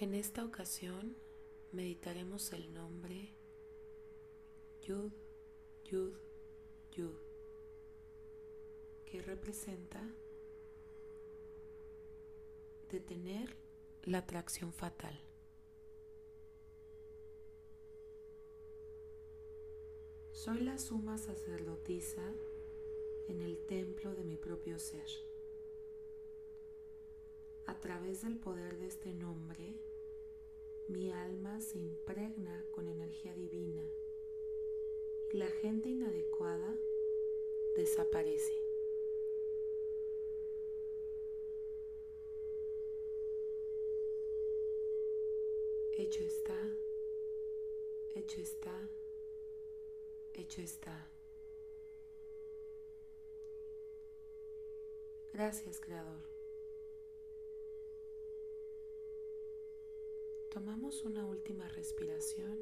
En esta ocasión meditaremos el nombre Yud, Yud, Yud, que representa detener la atracción fatal. Soy la suma sacerdotisa en el templo de mi propio ser. A través del poder de este nombre, mi alma se impregna con energía divina y la gente inadecuada desaparece. Hecho está, hecho está, hecho está. Gracias, Creador. Tomamos una última respiración.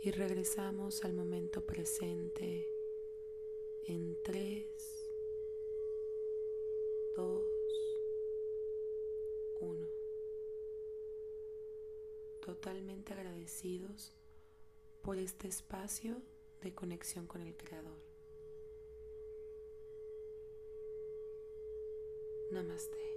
Y regresamos al momento presente en 3, 2, 1. Totalmente agradecidos por este espacio de conexión con el Creador. Namaste.